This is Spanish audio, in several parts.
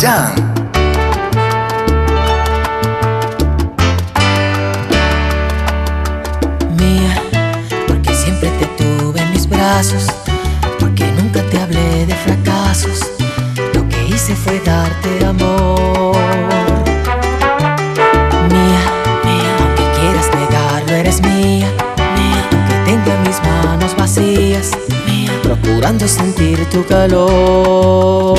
Jan. Mía, porque siempre te tuve en mis brazos, porque nunca te hablé de fracasos. Lo que hice fue darte amor. Mía, mía, aunque quieras negarlo, eres mía. Mía, aunque tenga mis manos vacías, mía, procurando sentir tu calor.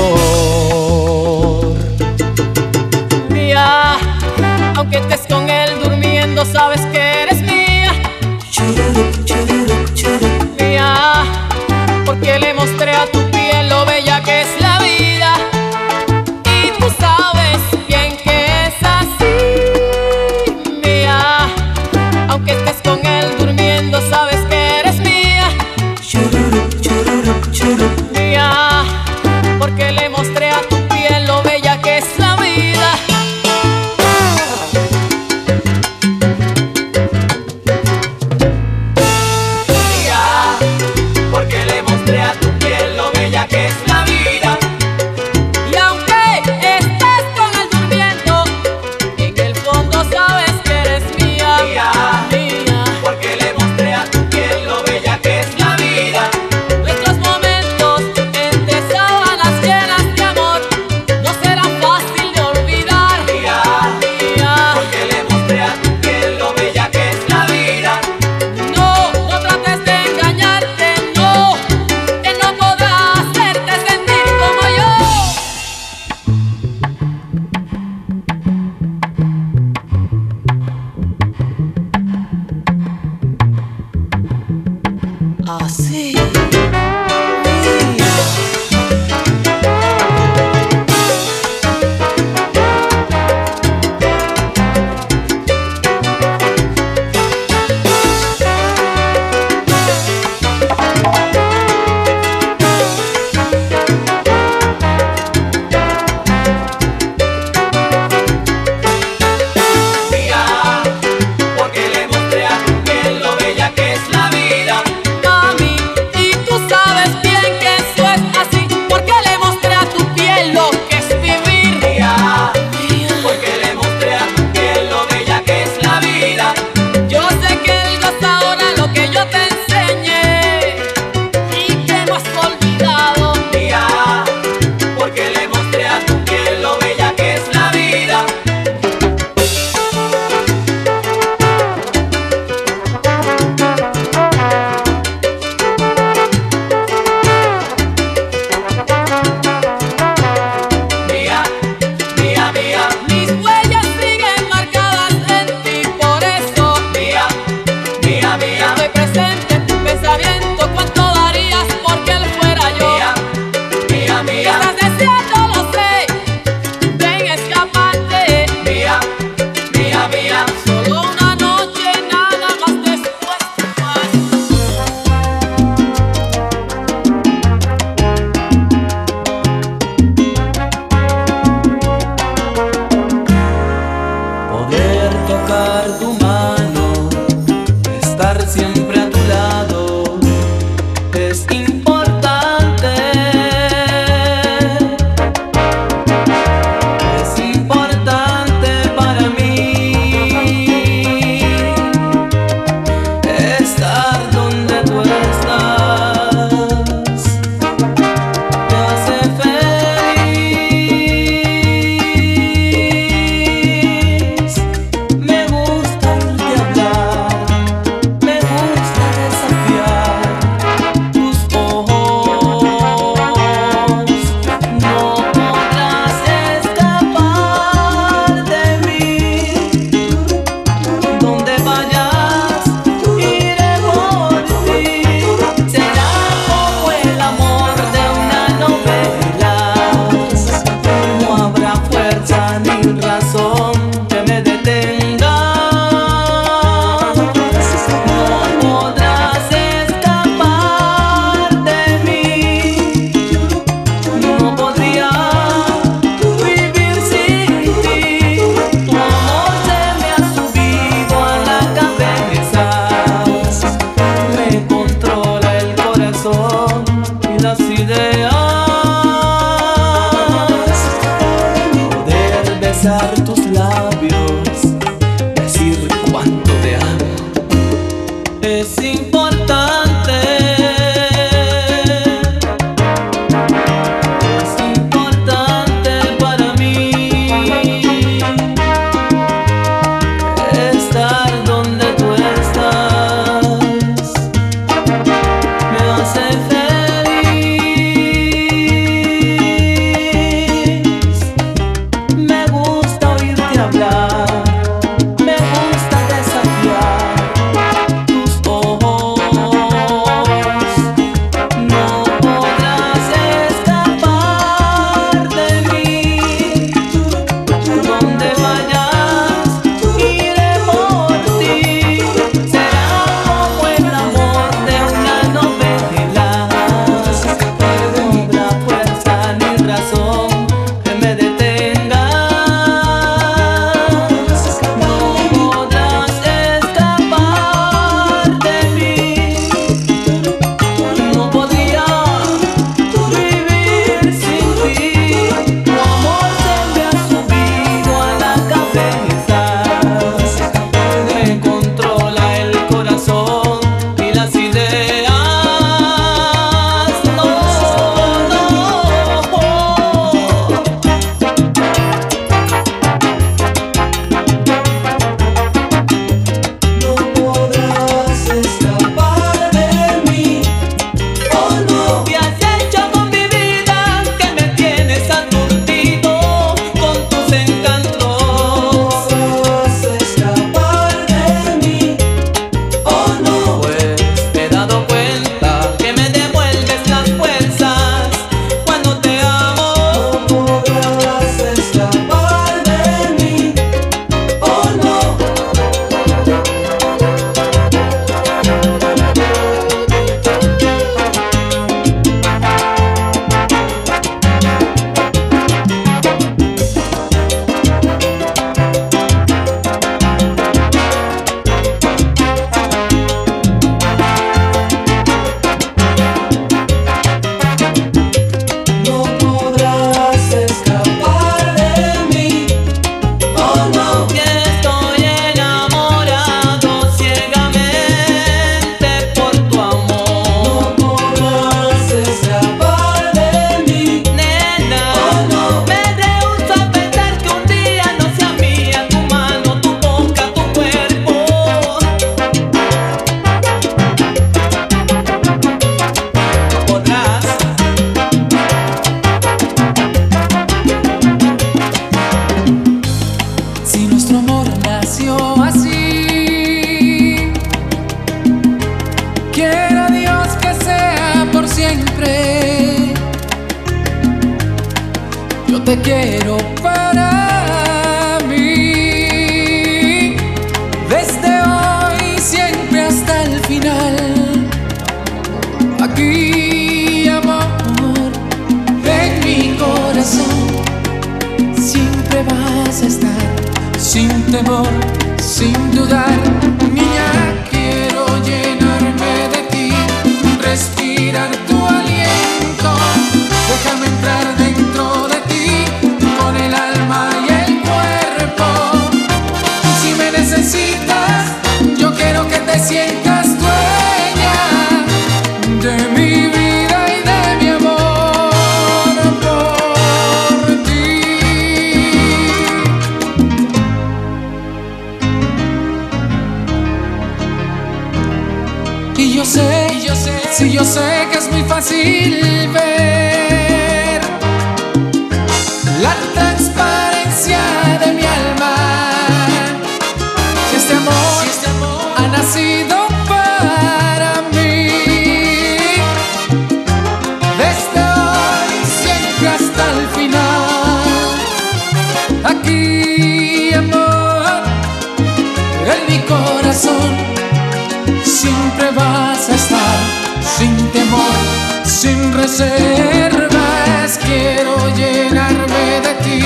reservas, quiero llenarme de ti,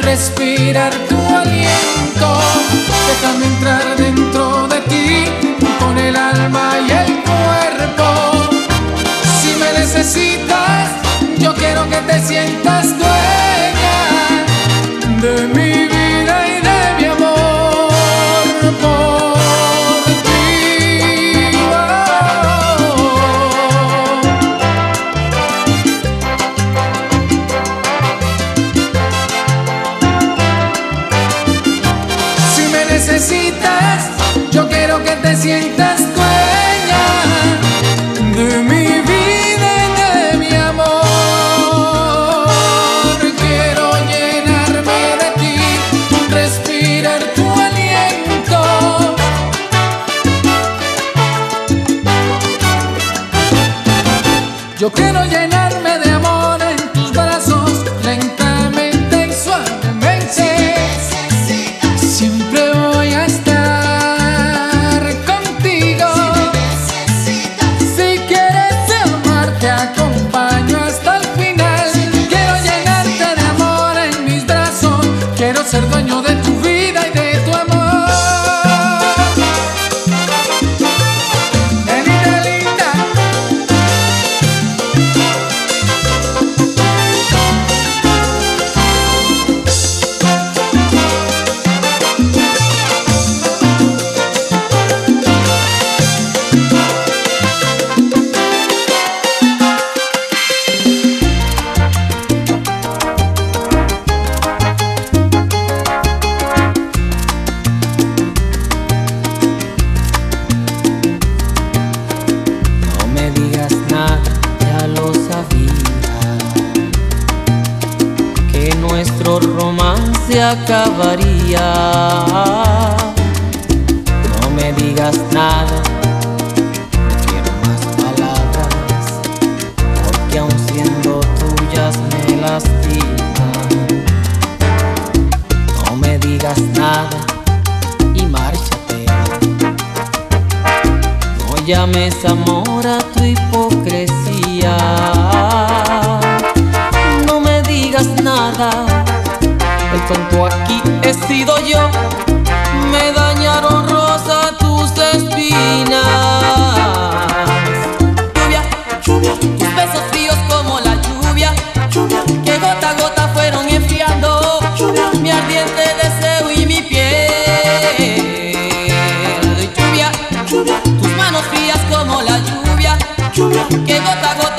respirar tu aliento, déjame entrar dentro de ti con el alma y el cuerpo. Si me necesitas, yo quiero que te sientas dueña de mí. Que gota a gota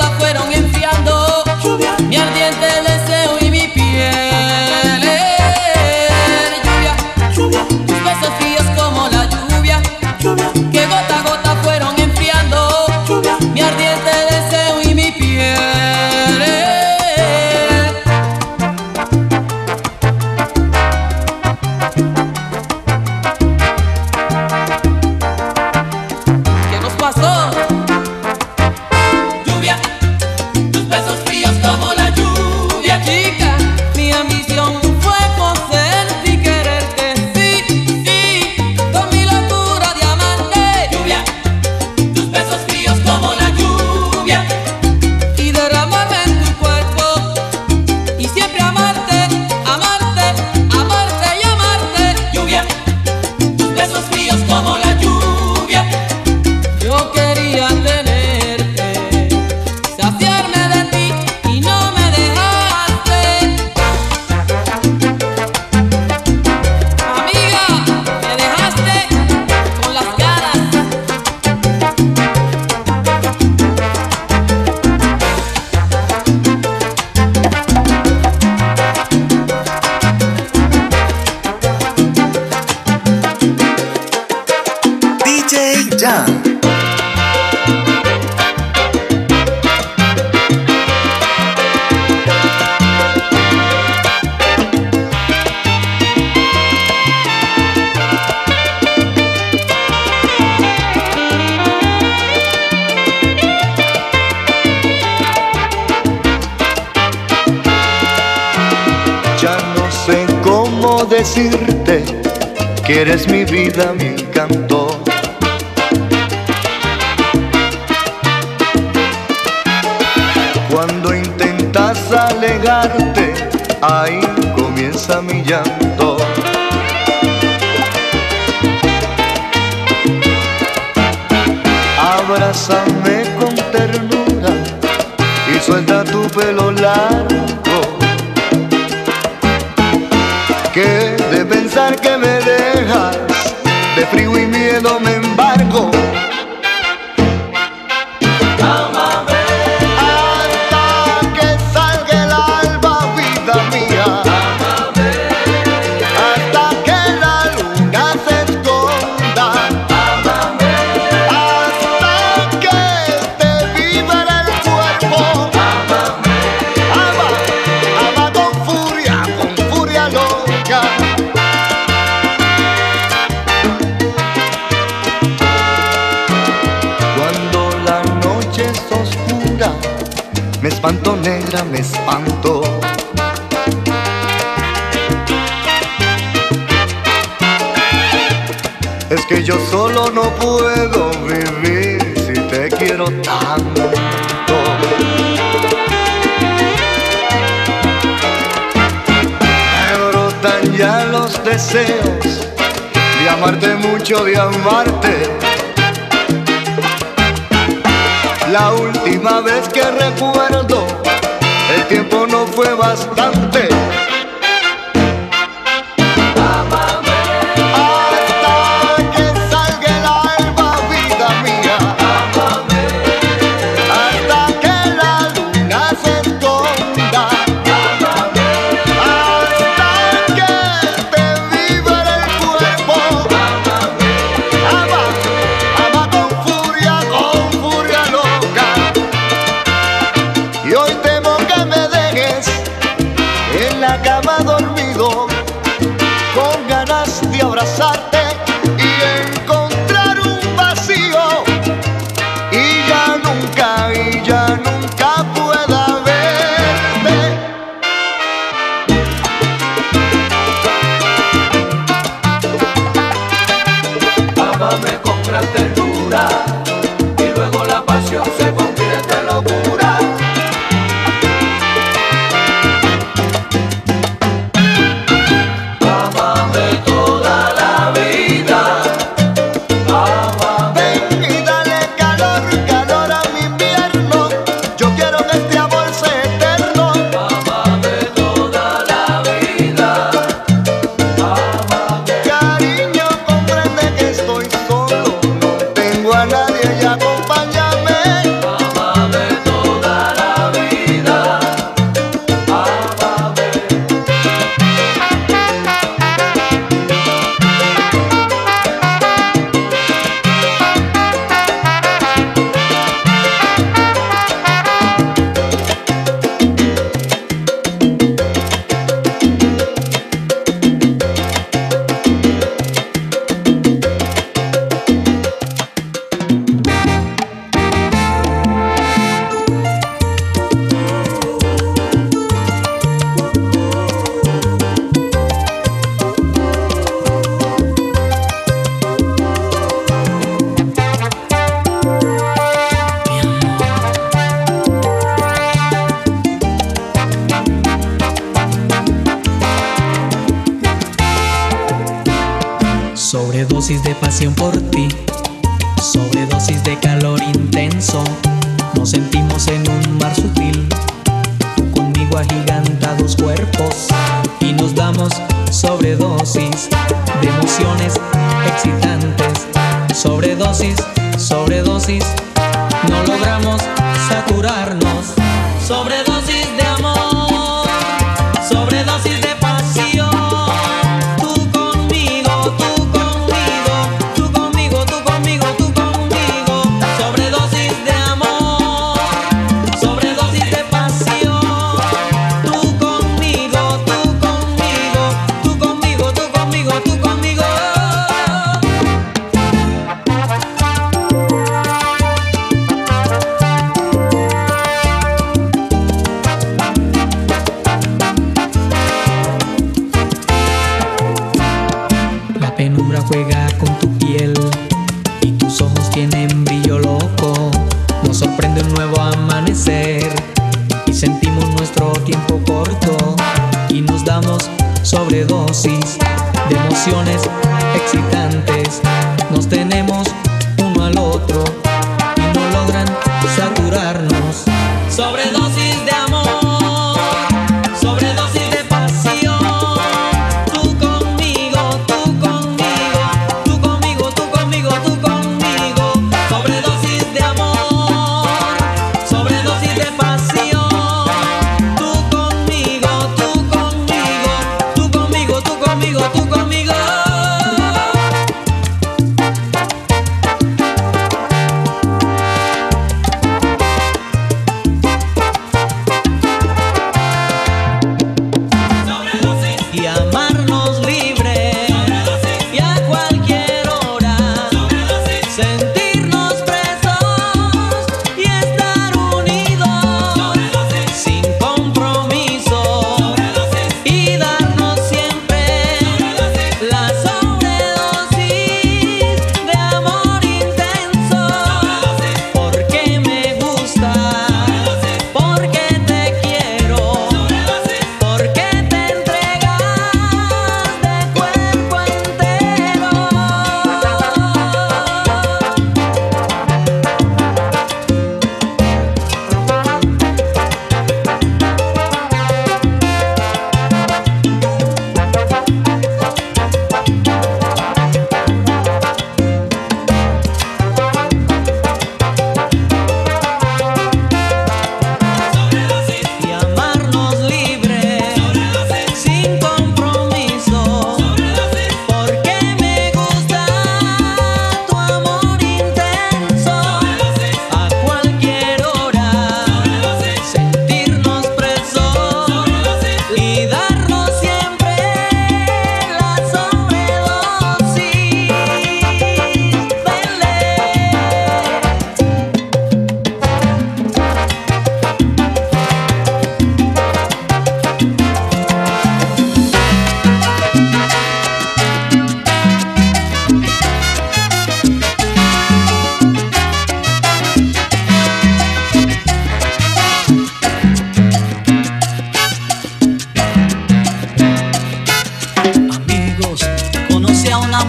que yo solo no puedo vivir si te quiero tanto. Ya los deseos de amarte mucho, de amarte la última vez que recuerdo, el tiempo no fue bastante de amor.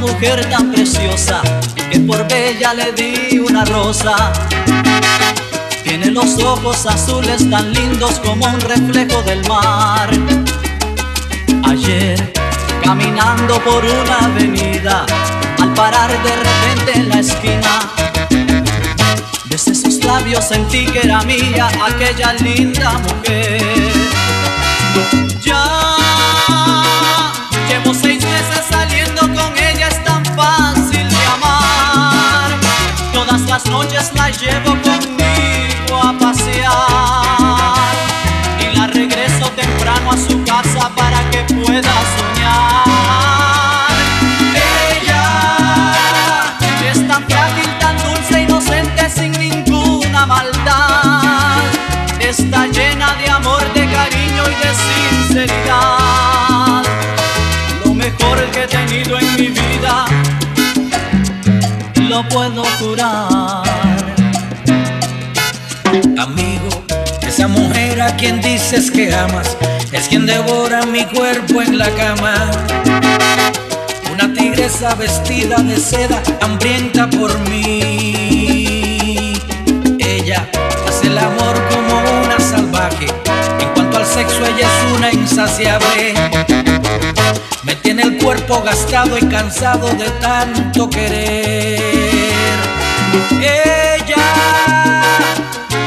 Mujer tan preciosa que por bella le di una rosa. Tiene los ojos azules tan lindos como un reflejo del mar. Ayer, caminando por una avenida, al parar de repente en la esquina, desde sus labios sentí que era mía aquella linda mujer. Ya llevo seis meses saliendo con ella, las noches la llevo conmigo a pasear y la regreso temprano a su casa para que pueda soñar. Ella es tan frágil, tan dulce, inocente, sin ninguna maldad. Está llena de amor, de cariño y de sinceridad. Lo puedo curar. Amigo, esa mujer a quien dices que amas es quien devora mi cuerpo en la cama. Una tigresa vestida de seda, hambrienta por mí. Ella hace el amor como una salvaje. Sexo, ella es una insaciable. Me tiene el cuerpo gastado y cansado de tanto querer. Ella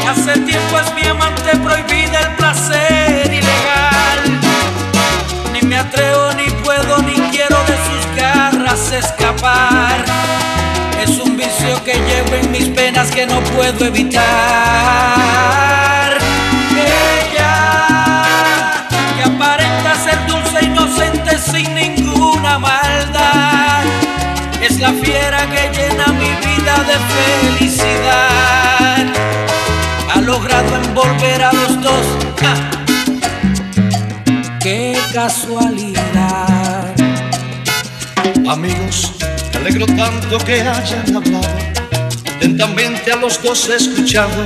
hace tiempo es mi amante prohibida el placer ilegal. Ni me atrevo, ni puedo, ni quiero de sus garras escapar. Es un vicio que llevo en mis penas que no puedo evitar. Es la fiera que llena mi vida de felicidad. Ha logrado envolver a los dos. ¡Qué casualidad! Amigos, me alegro tanto que hayan hablado, atentamente a los dos he escuchado.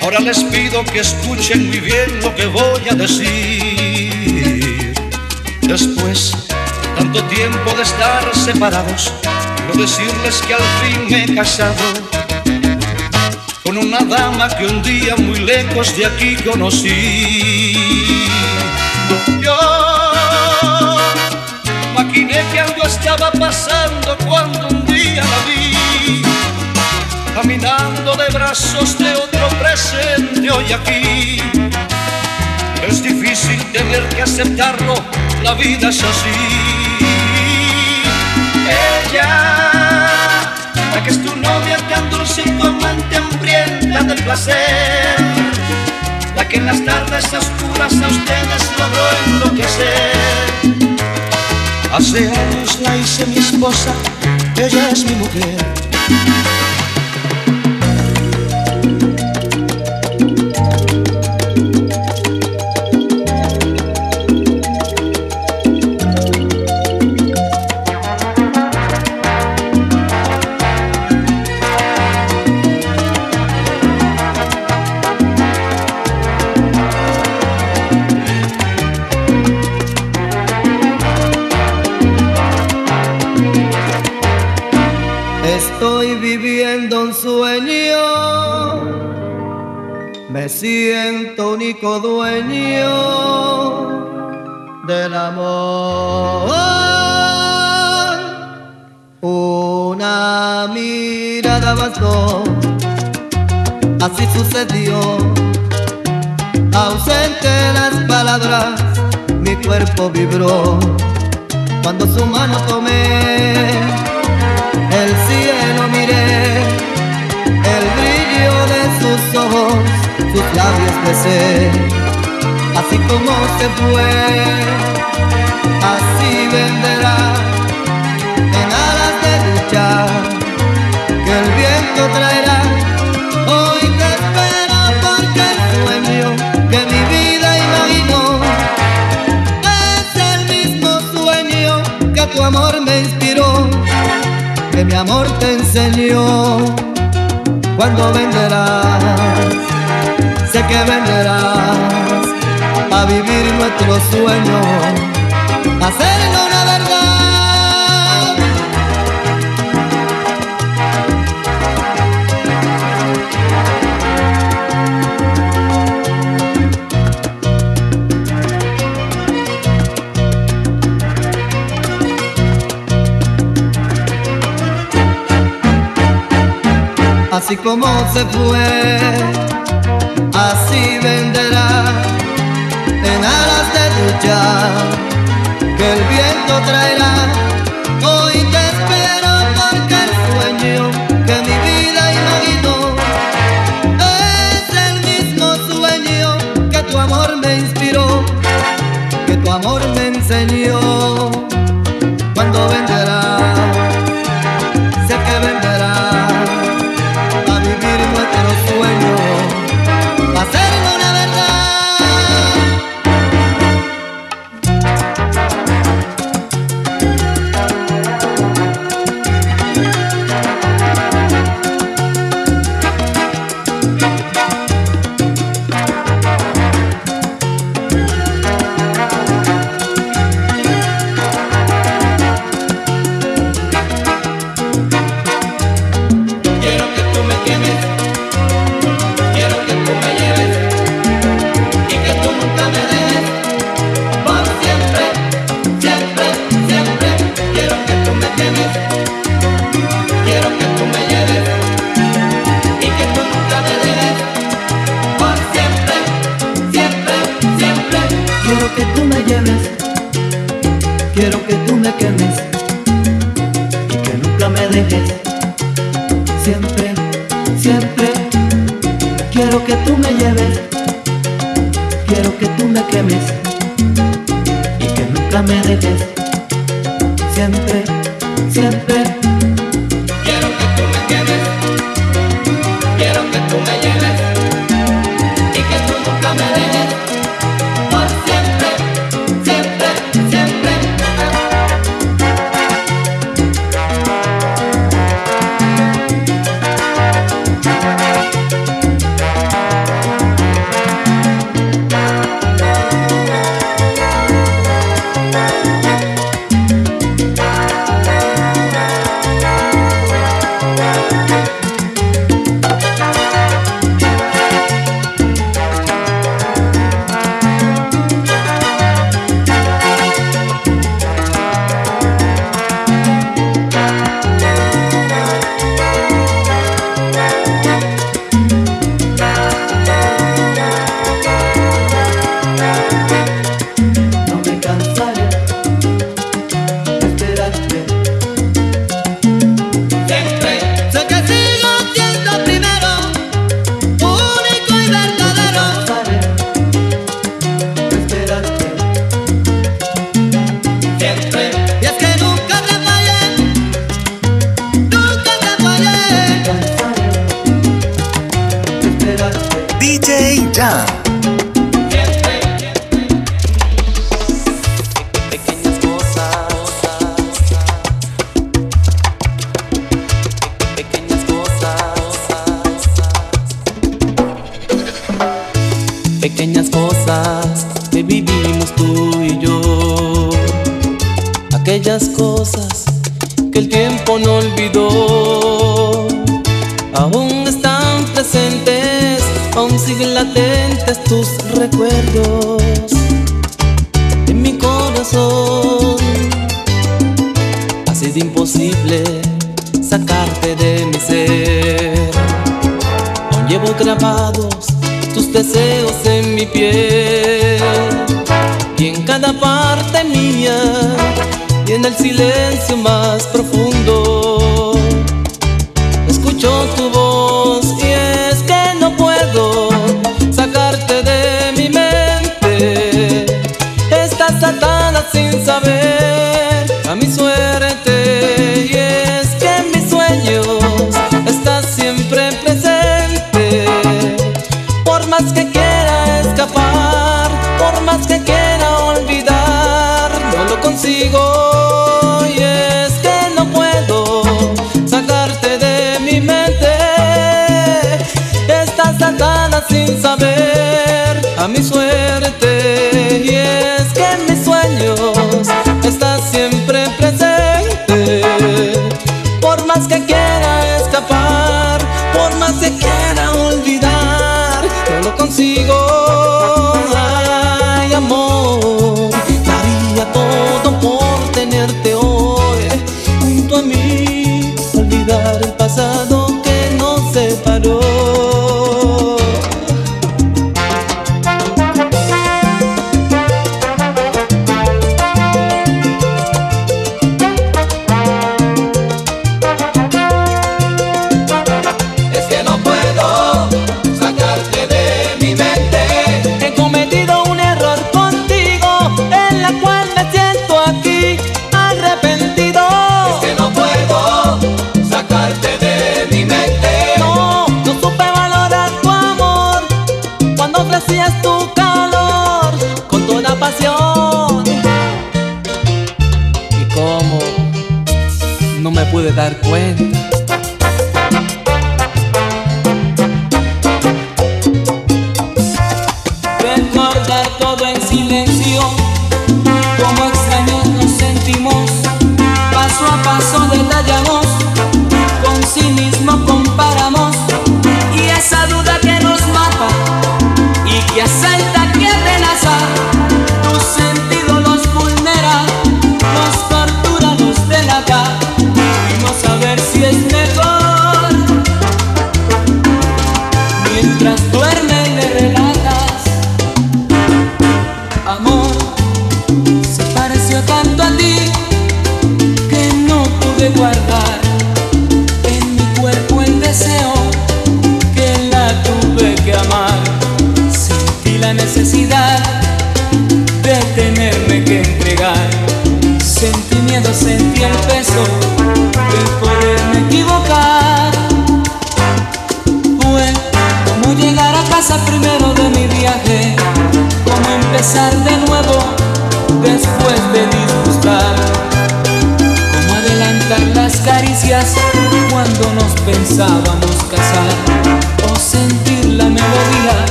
Ahora les pido que escuchen muy bien lo que voy a decir. Después, tanto tiempo de estar separados, quiero decirles que al fin me he casado con una dama que un día muy lejos de aquí conocí. Yo Maquiné que algo estaba pasando cuando un día la vi Caminando de brazos de otro presente hoy aquí Es difícil tener que aceptarlo, la vida es así La que en las tardes oscuras a ustedes logró enloquecer Hace años la hice mi esposa, ella es mi mujer. otro sueño, hacerlo una verdad. Así como se fue. El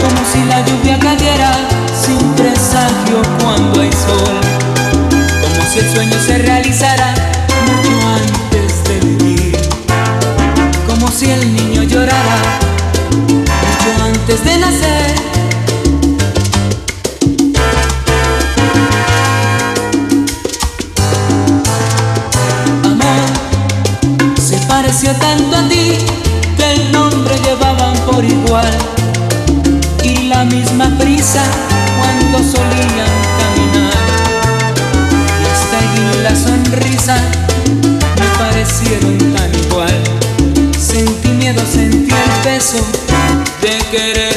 como si la lluvia cayera sin presagio cuando hay sol, como si el sueño se realizara mucho antes de vivir, como si el niño llorara mucho antes de nacer. cuando solían caminar. Y hasta allí la sonrisa me parecieron tan igual. Sentí miedo, sentí el peso de querer.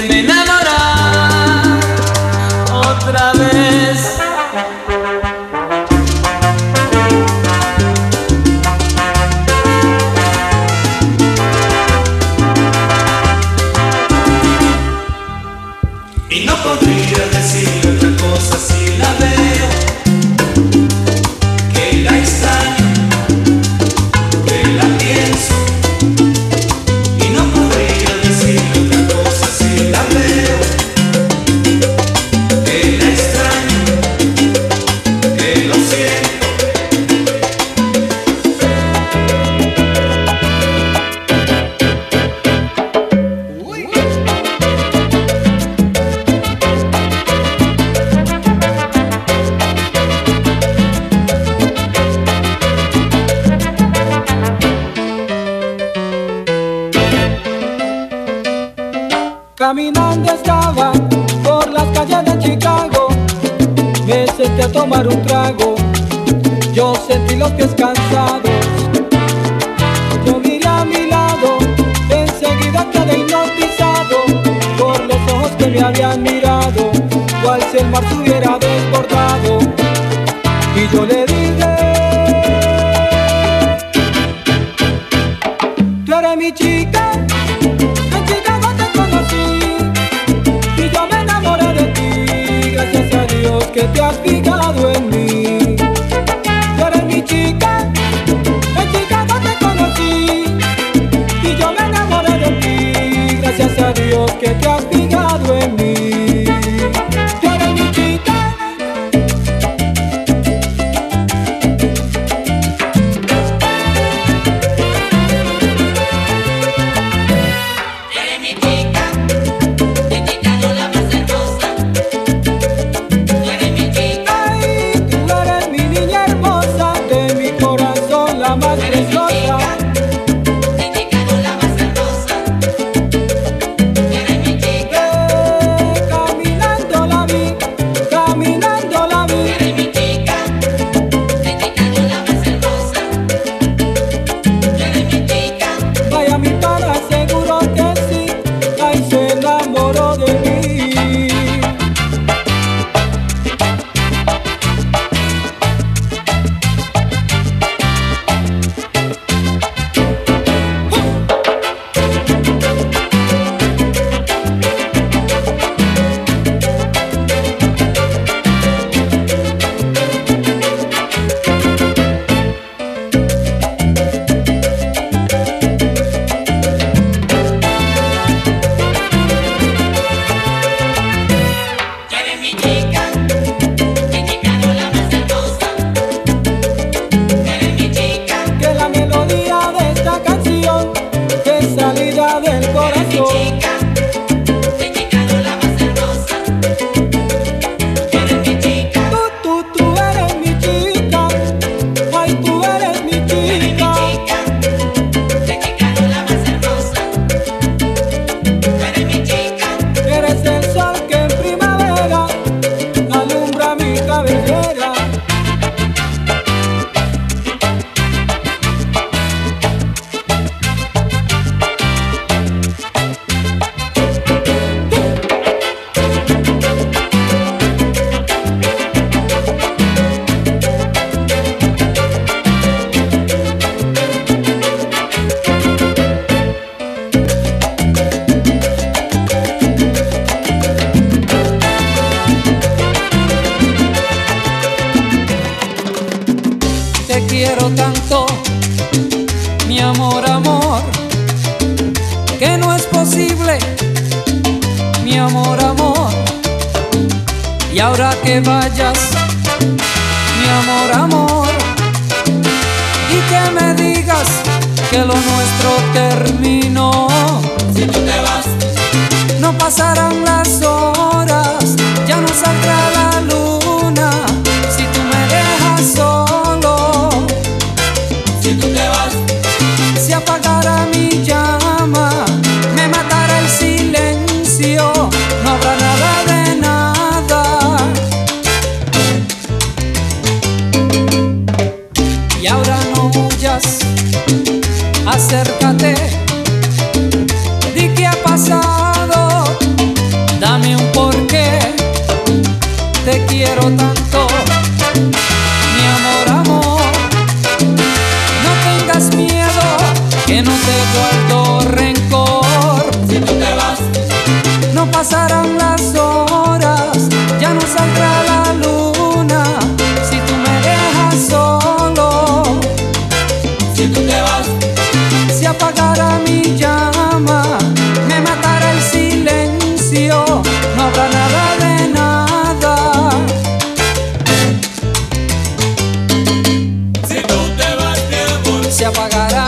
se apagará.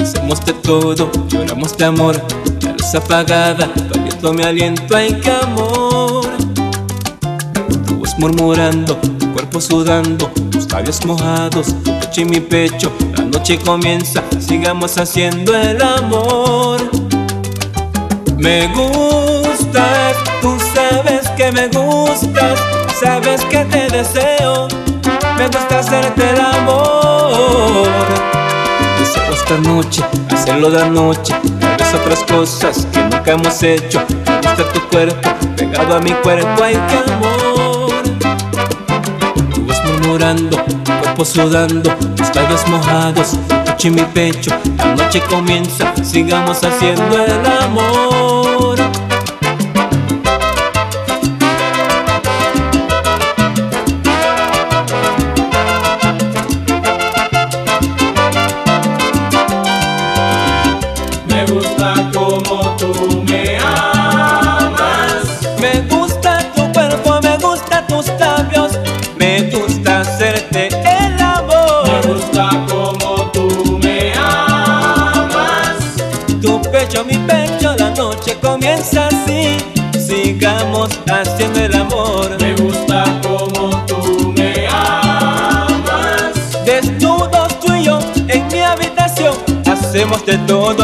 Hacemos de todo, lloramos de amor La luz apagada, tu mi aliento Ay, qué amor. Tu voz murmurando, tu cuerpo sudando Tus labios mojados, tu pecho y mi pecho La noche comienza, sigamos haciendo el amor. Me gustas, tú sabes que me gustas Sabes que te deseo Me gusta hacerte el amor. Esta noche, hacerlo de noche, tal vez otras cosas que nunca hemos hecho. Me gusta tu cuerpo, pegado a mi cuerpo, ay qué amor. Tú vas murmurando, cuerpo sudando, mis labios mojados, tu y mi pecho. La noche comienza, sigamos haciendo el amor.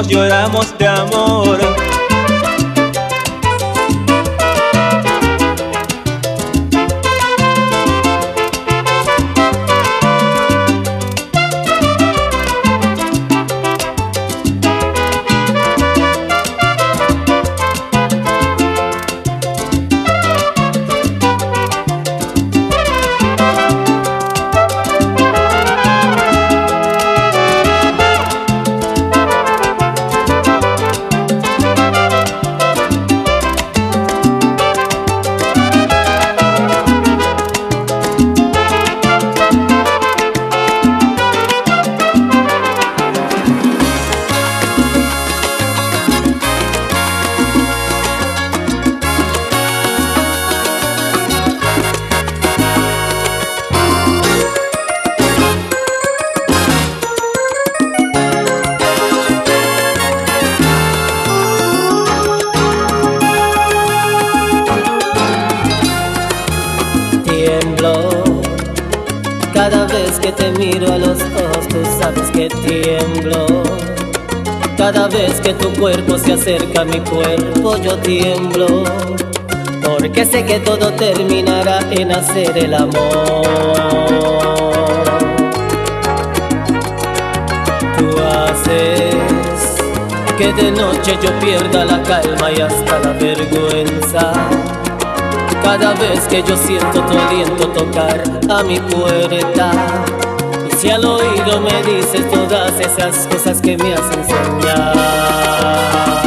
Lloramos hacer el amor. Tú haces que de noche yo pierda la calma y hasta la vergüenza. Cada vez que yo siento tu aliento tocar a mi puerta Y si al oído me dices todas esas cosas que me hacen soñar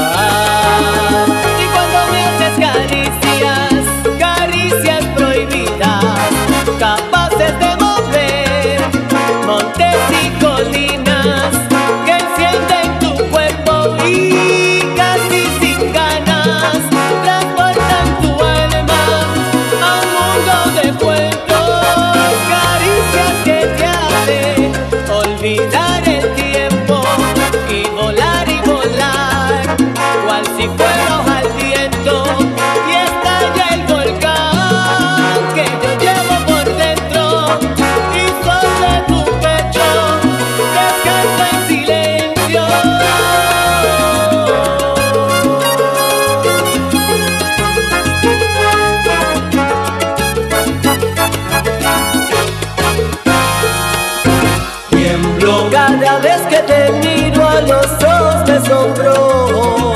los ojos te asombro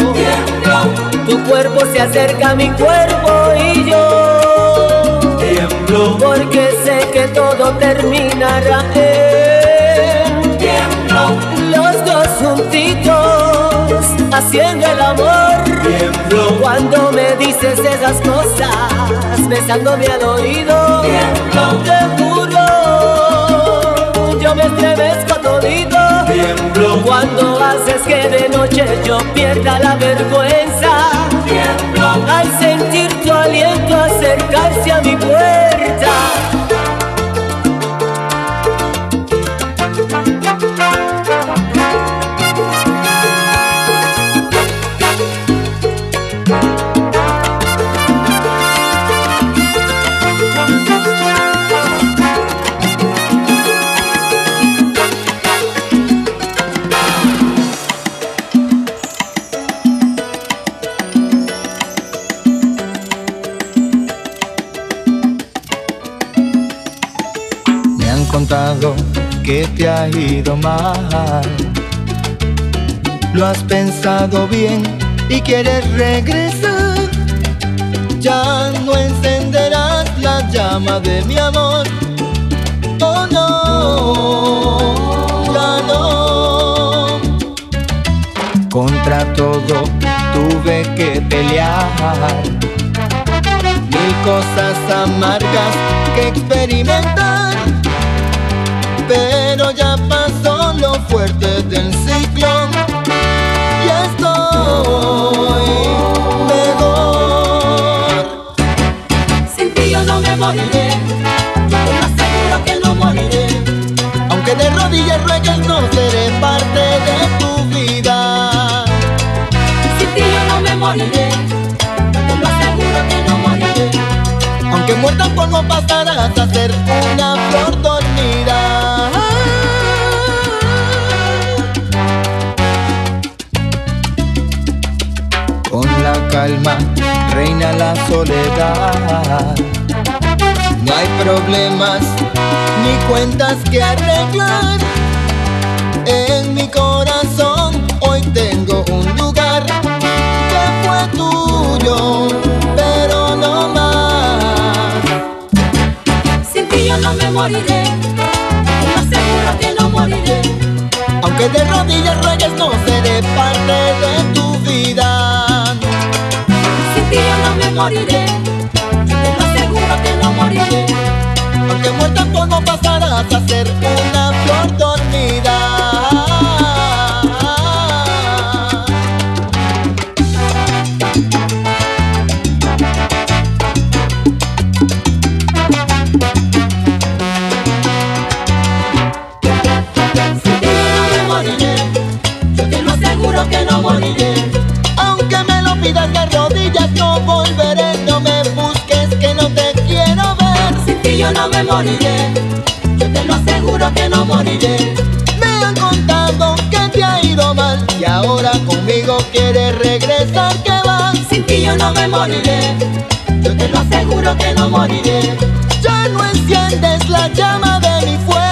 Tu cuerpo se acerca a mi cuerpo y yo. Porque sé que todo terminará en Los dos juntitos haciendo el amor. Cuando me dices esas cosas besándome al oído Te juro yo me estremezco tiemblo, Cuando haces que de noche yo pierda la vergüenza tiemblo. Al sentir tu aliento acercarse a mi puerta que te ha ido mal. Lo has pensado bien y quieres regresar. Ya no encenderás la llama de mi amor. Oh no, ya no. Contra todo tuve que pelear. Mil cosas amargas que experimentar. Pero ya pasó lo fuerte del ciclón. Y estoy mejor. Sin ti yo no me moriré, yo te lo aseguro que no moriré. Aunque de rodillas ruegues no seré parte de tu vida. Sin ti yo no me moriré, yo te lo aseguro que no moriré. Aunque muerta por no pasarás a ser una flor dormida. Calma reina la soledad. No hay problemas ni cuentas que arreglar. En mi corazón hoy tengo un lugar que fue tuyo, pero no más. Sin ti yo no me moriré, te lo aseguro que no moriré. Aunque de rodillas ruegues no seré parte de moriré, te lo aseguro que no moriré. Aunque muerta por no pasarás a ser una flor dormida. Que no moriré. Aunque me lo pidas yo no me moriré, yo te lo aseguro que no moriré. Me han contado que te ha ido mal y ahora conmigo quieres regresar, que vas? Sin ti yo no me moriré, yo te lo aseguro que no moriré. Ya no enciendes la llama de mi fuego.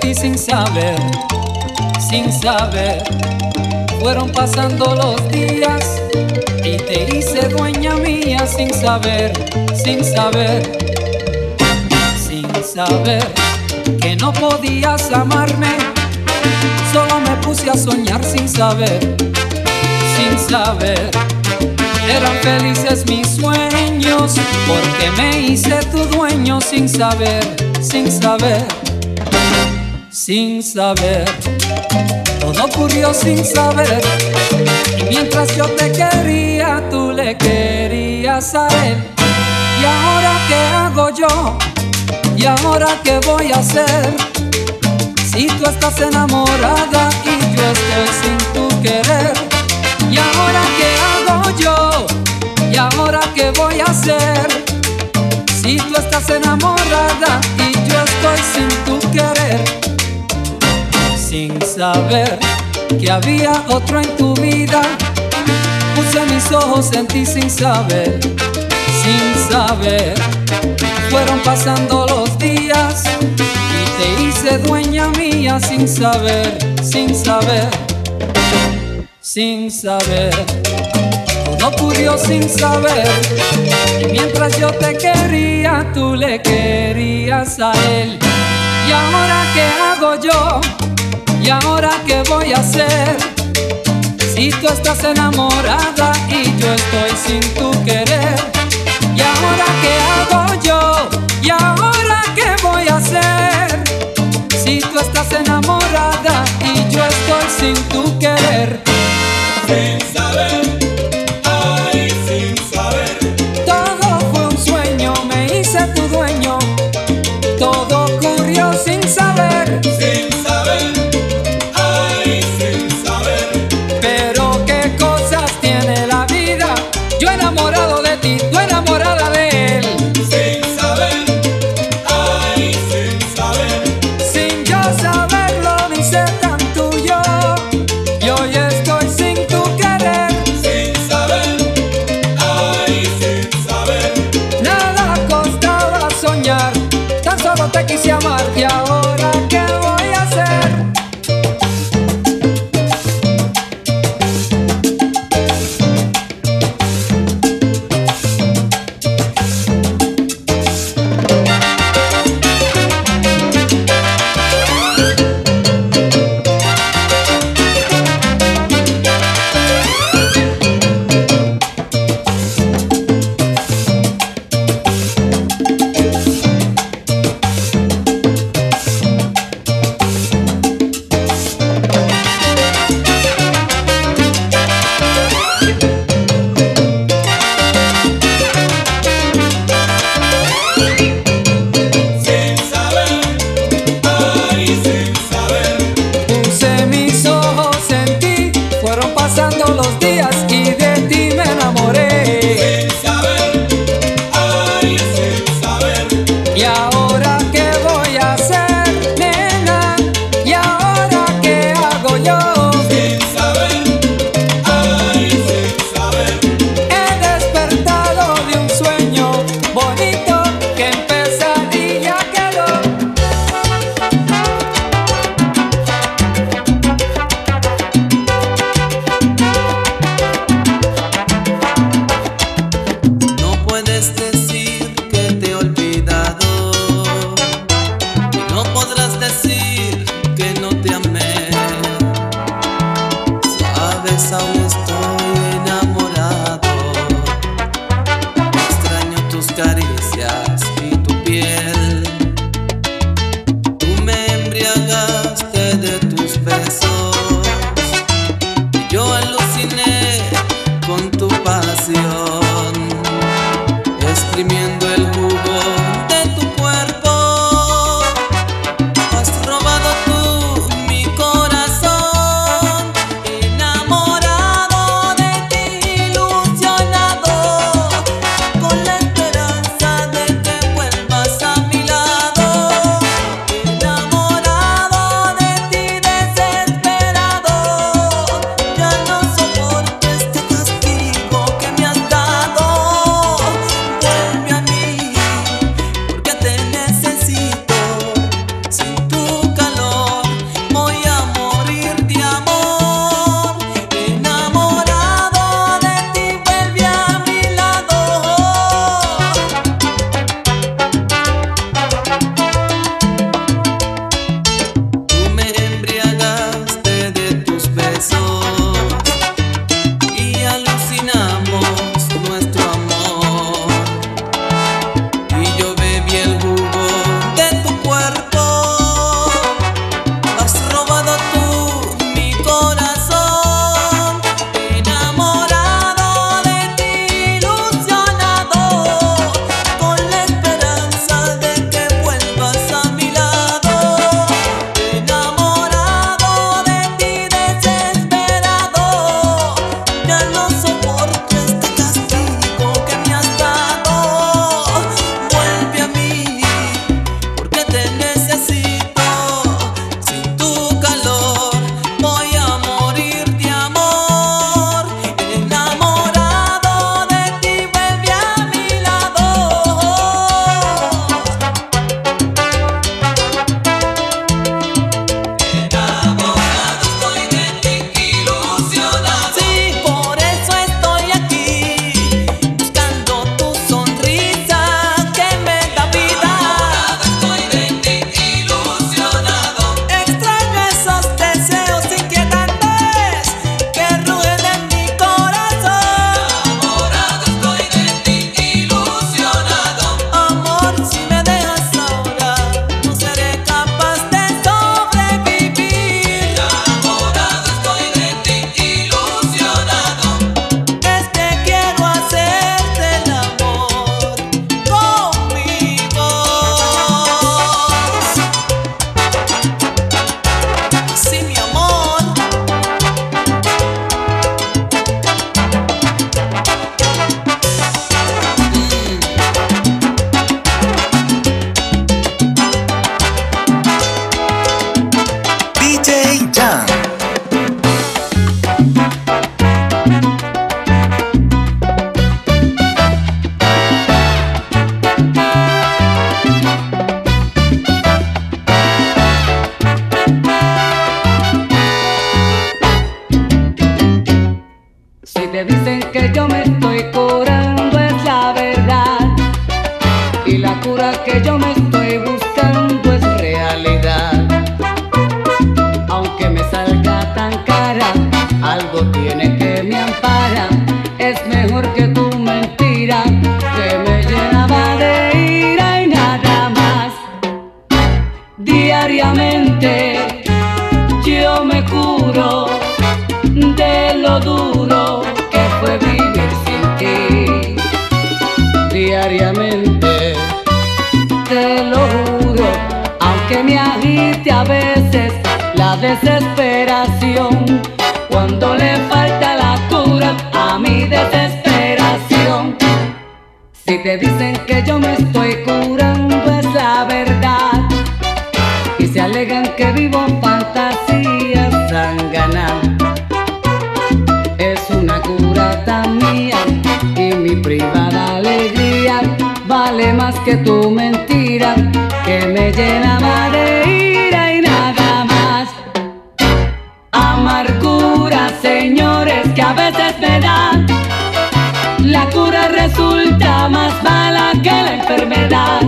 En sin saber, sin saber. Fueron pasando los días y te hice dueña mía sin saber, sin saber, sin saber que no podías amarme. Solo me puse a soñar sin saber, sin saber. Eran felices mis sueños porque me hice tu dueño sin saber, sin saber, sin saber. Todo ocurrió sin saber y mientras yo te quería tú le querías a él. ¿Y ahora qué hago yo? ¿Y ahora qué voy a hacer? Si tú estás enamorada y yo estoy sin tu querer. ¿Y ahora qué hago yo? ¿Y ahora qué voy a hacer? Si tú estás enamorada y yo estoy sin tu querer. Sin saber que había otro en tu vida. Puse mis ojos en ti sin saber, sin saber. Fueron pasando los días y te hice dueña mía sin saber, sin saber, sin saber. Todo ocurrió sin saber. Y mientras yo te quería, tú le querías a él. ¿Y ahora qué hago yo? ¿Y ahora qué voy a hacer? Si tú estás enamorada y yo estoy sin tu querer. ¿Y ahora qué hago yo? ¿Y ahora qué voy a hacer? Si tú estás enamorada y yo estoy sin tu querer. Sin saber, alegría vale más que tu mentira, que me llena más de ira y nada más. Amargura, señores, que a veces me da. La cura resulta más mala que la enfermedad.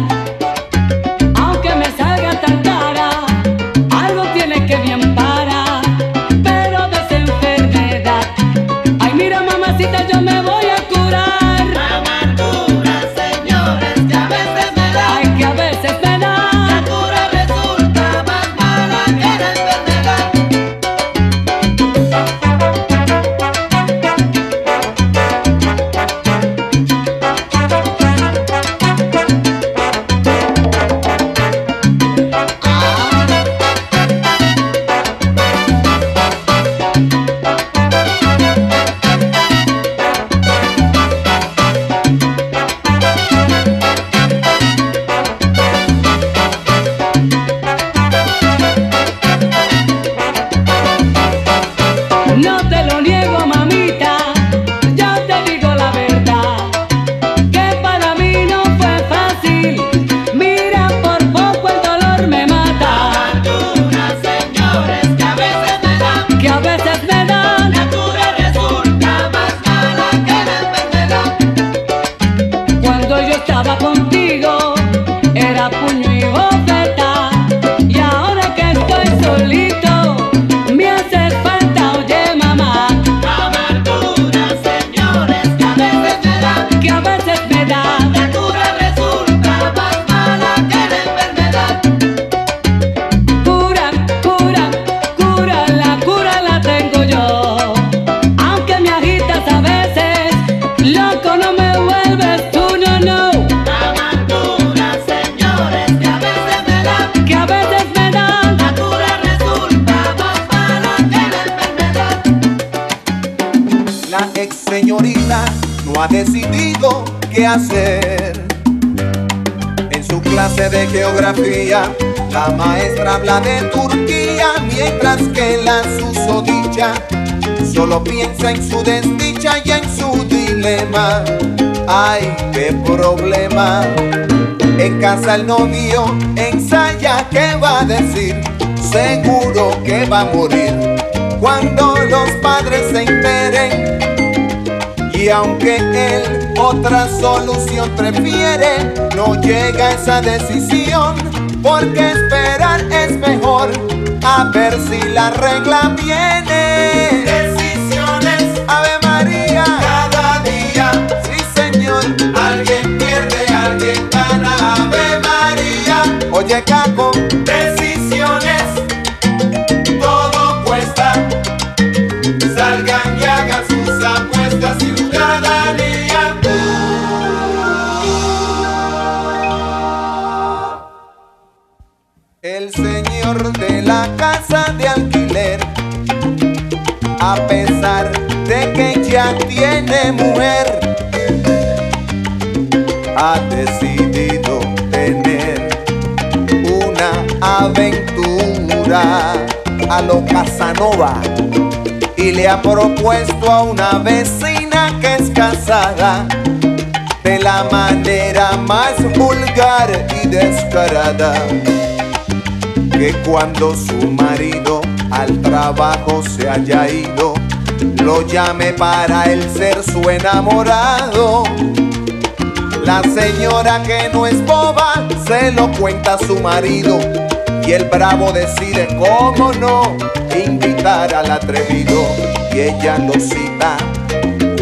La maestra habla de Turquía, mientras que la susodicha solo piensa en su desdicha y en su dilema. Ay, qué problema. En casa el novio ensaya qué va a decir, seguro que va a morir cuando los padres se enteren. Y aunque él otra solución prefiere, no llega a esa decisión, porque esperar es mejor, a ver si la regla viene. Decisiones, Ave María, cada día, sí señor, alguien pierde, alguien gana, Ave María. Oye, Caco, tiene mujer, ha decidido tener una aventura a lo Casanova y le ha propuesto a una vecina que es casada de la manera más vulgar y descarada que cuando su marido al trabajo se haya ido lo llame para él ser su enamorado. La señora que no es boba se lo cuenta a su marido y el bravo decide cómo no invitar al atrevido y ella lo cita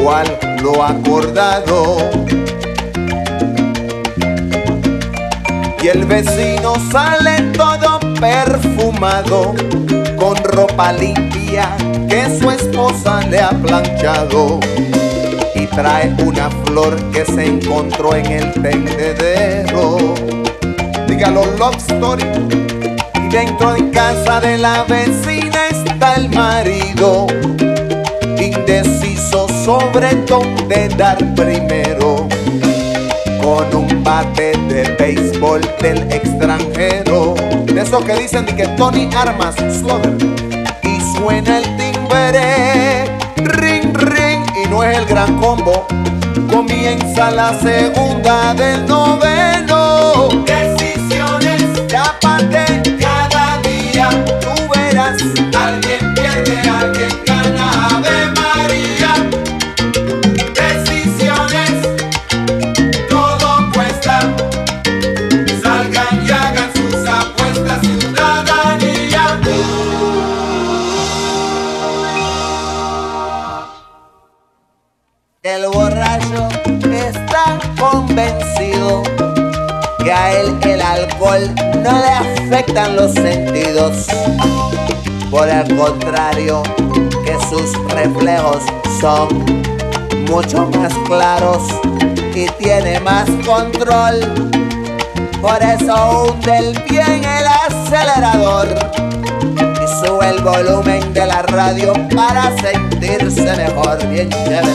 cual lo acordado. Y el vecino sale todo perfumado con ropa limpia que su esposa le ha planchado. Y trae una flor que se encontró en el tendedero. Dígalo love y dentro de casa de la vecina está el marido, indeciso sobre dónde dar primero. Con un bate de béisbol del extranjero, de esos que dicen que Tony Armas, Slover, y suena el timbre, ring, ring, y no es el gran combo. Comienza la segunda del noveno. Decisiones, ya cada día. Tú verás, alguien no le afectan los sentidos. Por el contrario, que sus reflejos son mucho más claros y tiene más control. Por eso hunde el pie el acelerador y sube el volumen de la radio para sentirse mejor, bien chévere.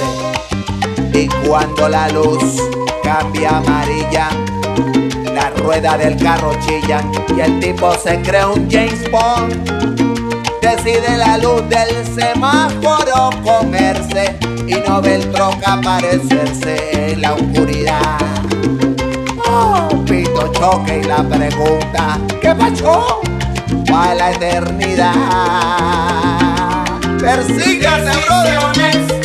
Y cuando la luz cambia amarilla, la rueda del carro chilla y el tipo se cree un James Bond. Decide la luz del semáforo comerse y no ve el troca aparecerse en la oscuridad. Oh, pito choque y la pregunta, ¿qué pasó? A la eternidad. Persígase, brother.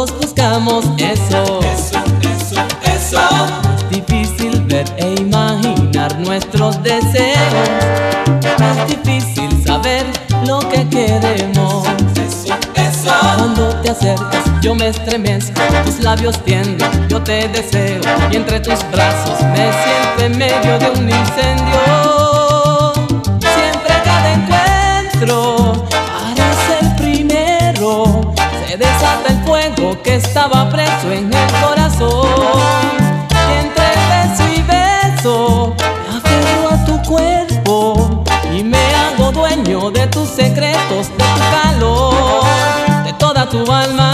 todos buscamos eso. Eso, eso. Es difícil ver e imaginar nuestros deseos. Es difícil saber lo que queremos. Eso, eso. Cuando te acercas, yo me estremezco. Tus labios tienden, yo te deseo. Y entre tus brazos me siento en medio de un incendio. que estaba preso en el corazón. Y entre beso y beso me aferro a tu cuerpo y me hago dueño de tus secretos, de tu calor, de toda tu alma.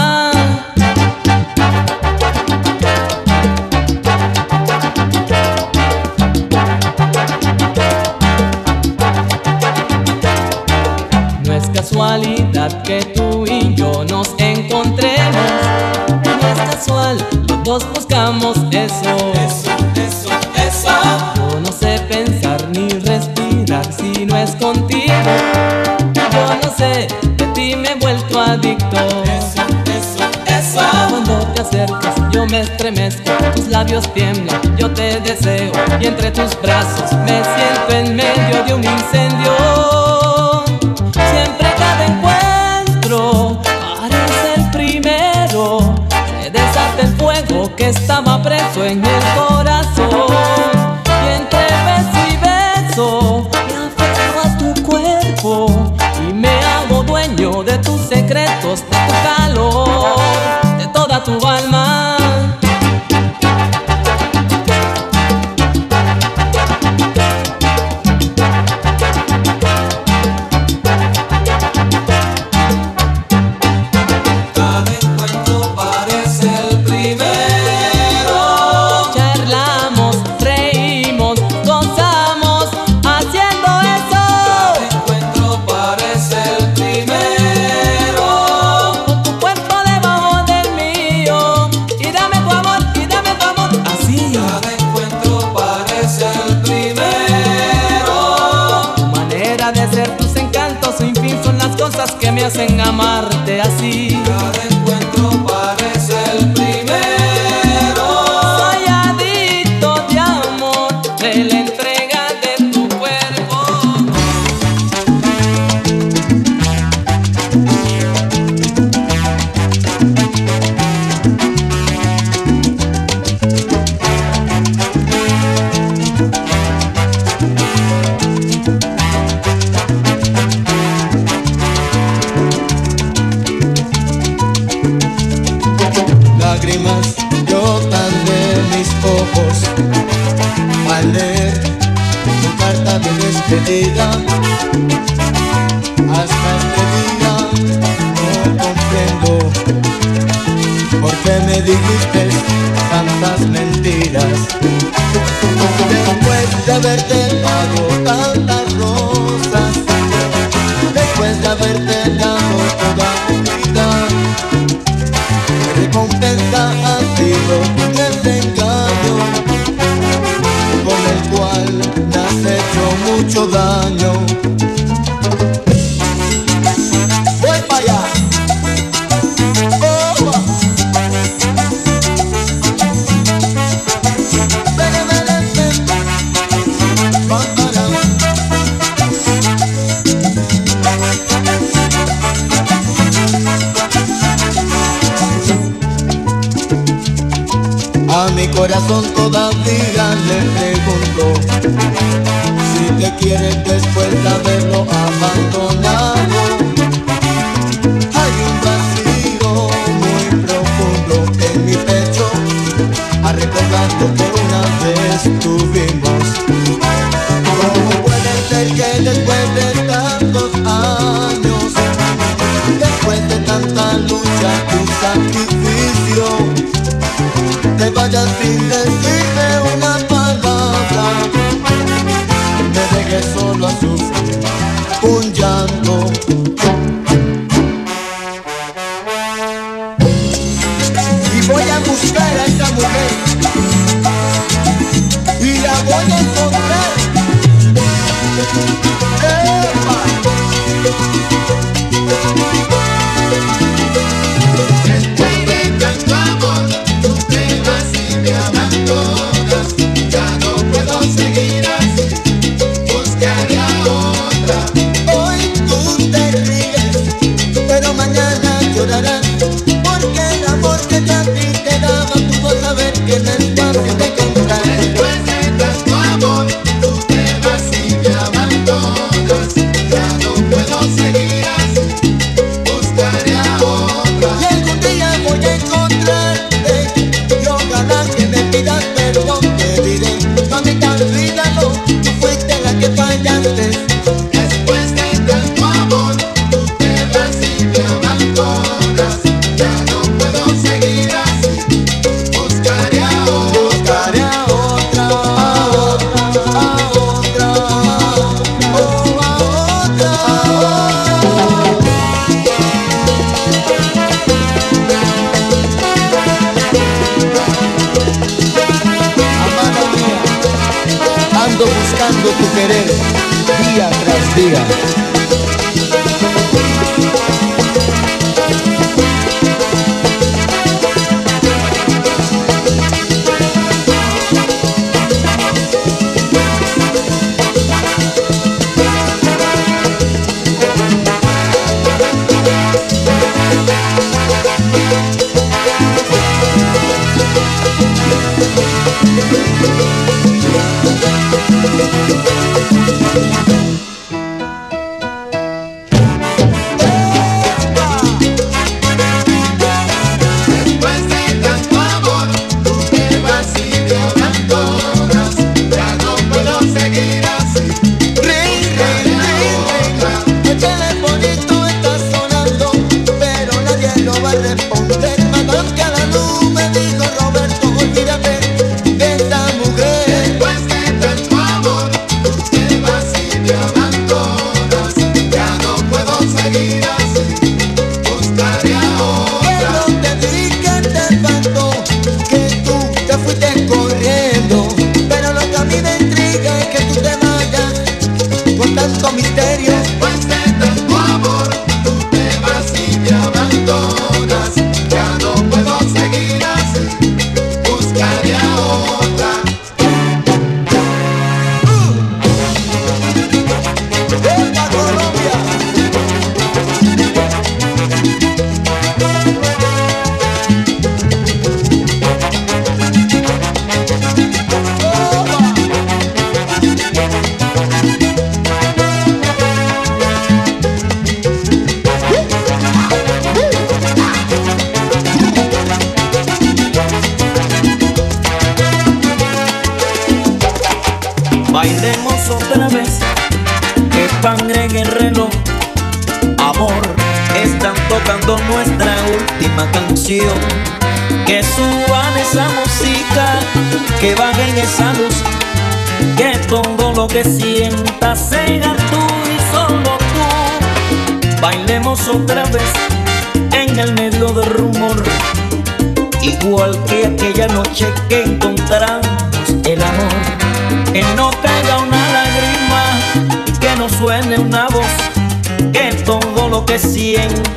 buscamos eso. Eso, eso, eso. Yo no sé pensar ni respirar si no es contigo. Yo no sé, de ti me he vuelto adicto. Eso, eso, eso. Cuando te acercas, yo me estremezco. Tus labios tiemblan, yo te deseo. Y entre tus brazos me siento en medio de un incendio. sueñes hasta este día no comprendo por qué me dijiste tantas mentiras. Después de haberte dado tantas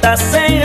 sientas sea